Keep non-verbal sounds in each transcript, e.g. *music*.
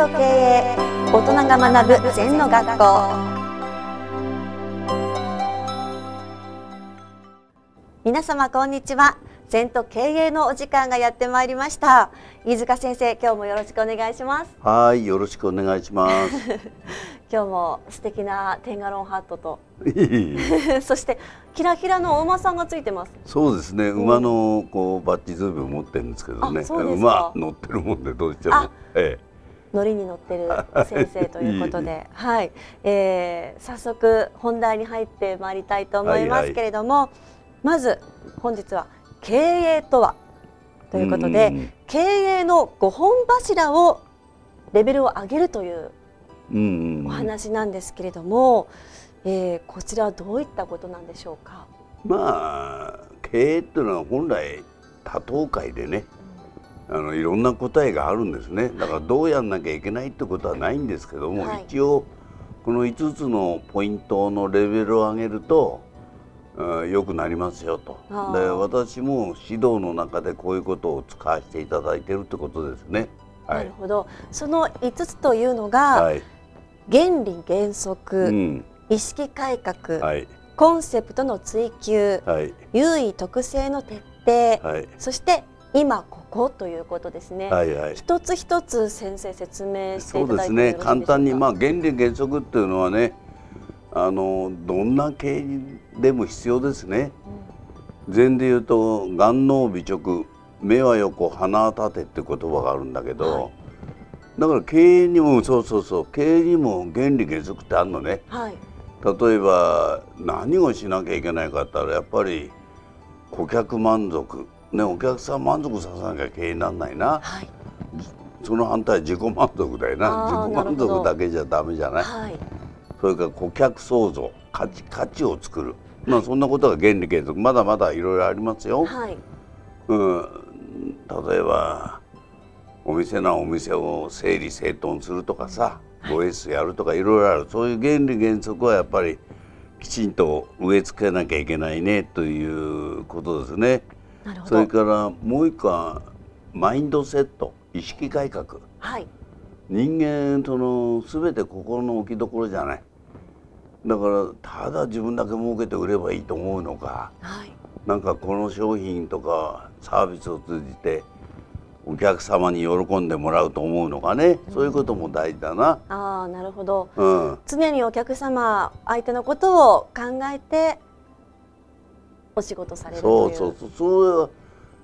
と経営大人が学ぶ禅の学校。皆様こんにちは。禅と経営のお時間がやってまいりました。飯塚先生今日もよろしくお願いします。はいよろしくお願いします。*laughs* 今日も素敵なテンガロンハットと。*laughs* そしてキラキラのお馬さんがついてます。そうですね。馬のこうバッジズーム持ってるんですけどね。馬乗ってるもんでどうしても。ええ乗りに乗ってる *laughs* 先生ということで、はい、えー、早速本題に入ってまいりたいと思いますけれども、はいはい、まず本日は経営とはということで、経営の5本柱をレベルを上げるというお話なんですけれども、えー、こちらはどういったことなんでしょうか？まあ経営っていうのは本来多党会でね、あのいろんな答えがあるんですね。だからどうやんなきゃいけないってことはないんですけども、はい、一応この5つのポイントのレベルを上げると良くなりますよと。で私も指導の中でこういうことを使わせていただいているってことですね。はい、なるほど。その5つというのが、はい、原理原則、うん、意識改革、はい、コンセプトの追求、はい、優位特性の徹底、はい、そして今ここということですね。はいはい、一つ一つ先生説明していただいてそうですね。簡単にまあ原理原則っていうのはね、あのどんな経営でも必要ですね。うん、禅で言うと眼脳美直目は横鼻は立てって言葉があるんだけど、はい、だから経営にもそうそうそう経営にも原理原則ってあるのね。はい例えば何をしなきゃいけないかって言ったらやっぱり顧客満足ねお客さん満足させなきゃ経営にならないな、はい、その反対自己満足だよな。自己満足だけじゃダメじゃない、はい、それから顧客創造価値価値を作る、まあそんなことが原理原則。まだまだいろいろありますよ、はい、うん、例えばお店なお店を整理整頓するとかさ、5S やるとかいろいろある。そういう原理原則はやっぱりきちんと植え付けなきゃいけないねということですね。それからもう一個はマインドセット意識改革、はい、人間その全て心の置きどころじゃない。だからただ自分だけ儲けて売ればいいと思うのか、はい、なんかこの商品とかサービスを通じてお客様に喜んでもらうと思うのかね、そういうことも大事だな。ああなるほど、うん、常にお客様相手のことを考えてお仕事されるそう。そうそうそう。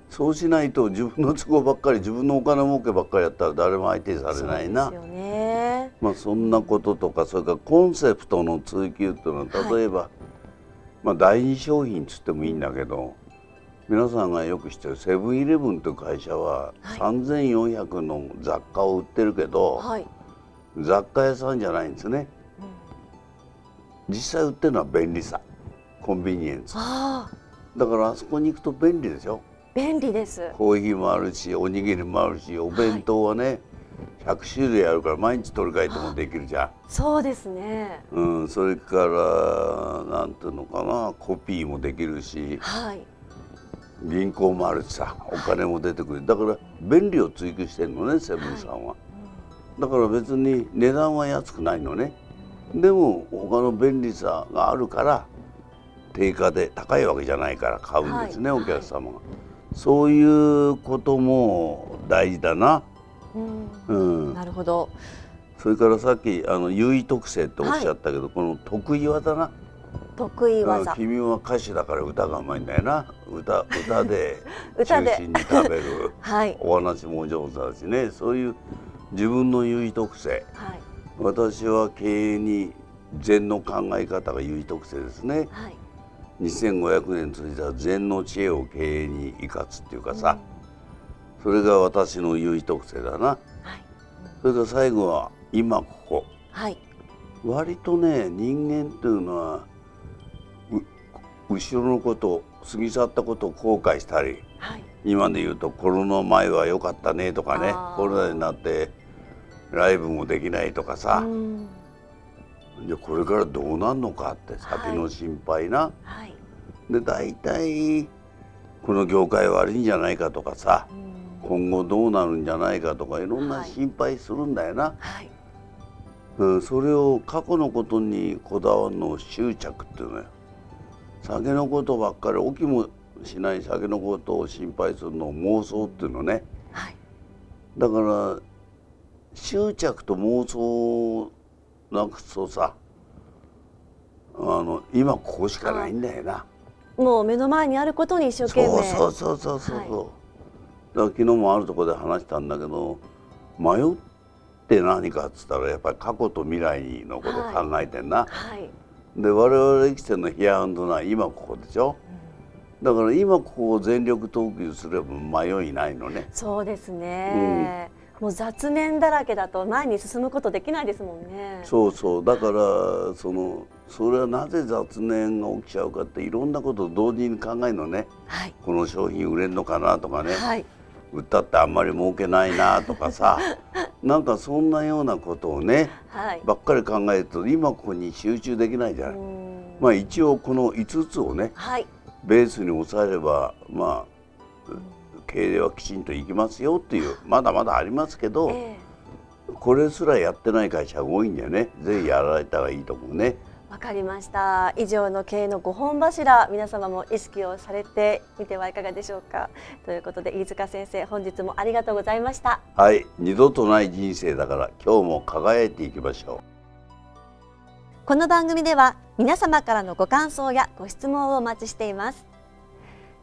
そうしないと自分の都合ばっかり自分のお金儲けばっかりやったら誰も相手にされないな。そね、まあそんなこととかそれからコンセプトの追求っていうのは例えば、はい、まあ第二商品つってもいいんだけど。皆さんがよく知ってるセブンイレブンという会社は3400の雑貨を売ってるけど、はい、雑貨屋さんじゃないんですね、うん、実際売ってるのは便利さコンビニエンス。だからあそこに行くと便利でしょ便利です。コーヒーもあるしおにぎりもあるしお弁当はね、はい、100種類あるから毎日取り替えてもできるじゃん。そうですね。うんそれからなんていうのかなコピーもできるしはい。銀行もあるしさお金も出てくる。だから便利を追求してるのねセブンさんは、だから別に値段は安くないのね。でも他の便利さがあるから定価で高いわけじゃないから買うんですね、はい、お客様が、そういうことも大事だな、うん、うん、なるほど。それからさっきあの優位特性っておっしゃったけど、はい、この得意技な。得意技。君は歌手だから歌がうまいんだよな。歌 *laughs* 歌で。中心に食べる、*laughs* はい、お話も上手だしね。そういう自分の優位特性、はい、私は経営に禅の考え方が優位特性ですね、はい、2500年続いた禅の知恵を経営に生かすっていうかさ、うん、それが私の優位特性だな、はい、それから最後は今ここ、はい、割とね人間っていうのは後ろのこと過ぎ去ったことを後悔したり、はい、今で言うとコロナ前は良かったねとかねコロナになってライブもできないとかさじゃこれからどうなんのかって先の心配な。はい、で大体この業界悪いんじゃないかとかさ今後どうなるんじゃないかとかいろんな心配するんだよな、はい。うん、それを過去のことにこだわるのを執着っていうのよ。酒のことばっかり起きもしない酒のことを心配するのを妄想っていうのね、はい、だから執着と妄想なくすとさあの今ここしかないんだよな。もう目の前にあることに一生懸命。そうそうそうそうそう、はい、だから昨日もあるところで話したんだけど迷って何かっつったらやっぱり過去と未来のこと考えてんな、はい、で我々生きてるのヒアンドな今ここでしょ、うん、だから今ここを全力投球すれば迷いないのね。そうですね、うん、もう雑念だらけだと前に進むことできないですもんね。そうそう。だからそのそれはなぜ雑念が起きちゃうかっていろんなことを同時に考えるのね、はい、この商品売れるのかなとかね、はい、売ったってあんまり儲けないなとかさ。*laughs* なんかそんなようなことをね、はい、ばっかり考えると今ここに集中できないじゃない。まあ一応この5つをね、はい、ベースに抑えればまあ経営はきちんといきますよっていうまだまだありますけど、えー、これすらやってない会社が多いんだよね。ぜひやられたらいいと思うね。わかりました。以上の経営の5本柱皆様も意識をされてみてはいかがでしょうか。ということで飯塚先生本日もありがとうございました。はい。二度とない人生だから今日も輝いていきましょう。この番組では皆様からのご感想やご質問をお待ちしています